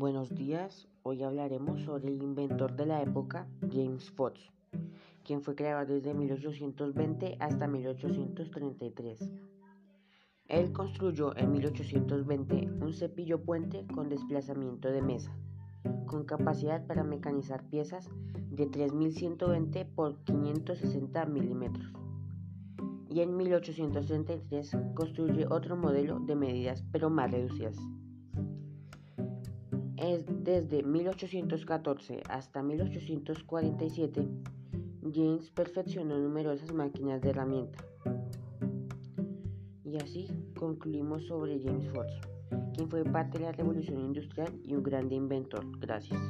Buenos días, hoy hablaremos sobre el inventor de la época, James Fox, quien fue creado desde 1820 hasta 1833. Él construyó en 1820 un cepillo puente con desplazamiento de mesa, con capacidad para mecanizar piezas de 3120 por 560 milímetros. Y en 1833 construye otro modelo de medidas pero más reducidas es desde 1814 hasta 1847, James perfeccionó numerosas máquinas de herramienta. Y así concluimos sobre James Ford, quien fue parte de la revolución industrial y un grande inventor. Gracias.